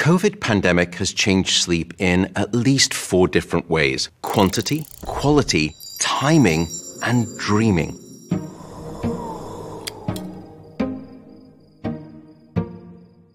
COVID pandemic has changed sleep in at least four different ways quantity, quality, timing, and dreaming.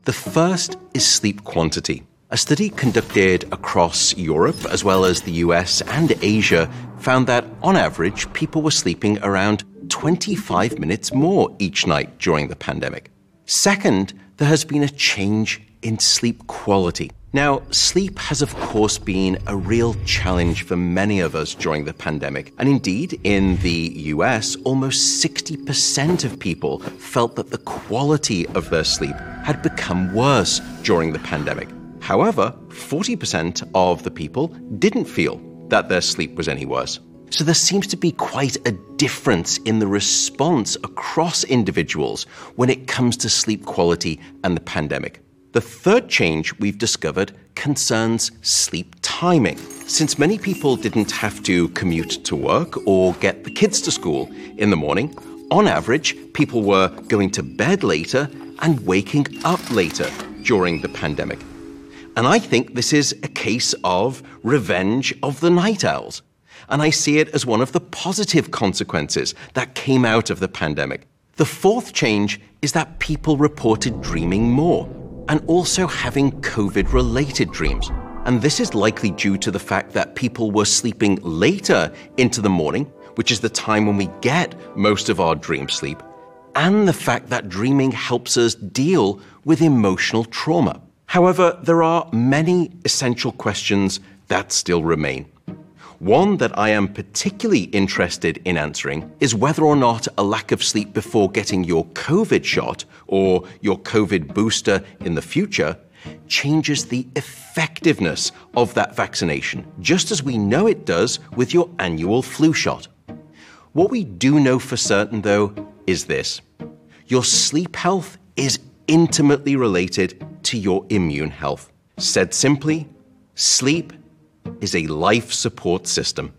The first is sleep quantity. A study conducted across Europe as well as the US and Asia found that on average, people were sleeping around 25 minutes more each night during the pandemic. Second, there has been a change in sleep quality. Now, sleep has, of course, been a real challenge for many of us during the pandemic. And indeed, in the US, almost 60% of people felt that the quality of their sleep had become worse during the pandemic. However, 40% of the people didn't feel that their sleep was any worse. So there seems to be quite a difference in the response across individuals when it comes to sleep quality and the pandemic. The third change we've discovered concerns sleep timing. Since many people didn't have to commute to work or get the kids to school in the morning, on average, people were going to bed later and waking up later during the pandemic. And I think this is a case of revenge of the night owls. And I see it as one of the positive consequences that came out of the pandemic. The fourth change is that people reported dreaming more and also having COVID related dreams. And this is likely due to the fact that people were sleeping later into the morning, which is the time when we get most of our dream sleep, and the fact that dreaming helps us deal with emotional trauma. However, there are many essential questions that still remain. One that I am particularly interested in answering is whether or not a lack of sleep before getting your COVID shot or your COVID booster in the future changes the effectiveness of that vaccination, just as we know it does with your annual flu shot. What we do know for certain, though, is this your sleep health is intimately related to your immune health. Said simply, sleep is a life support system.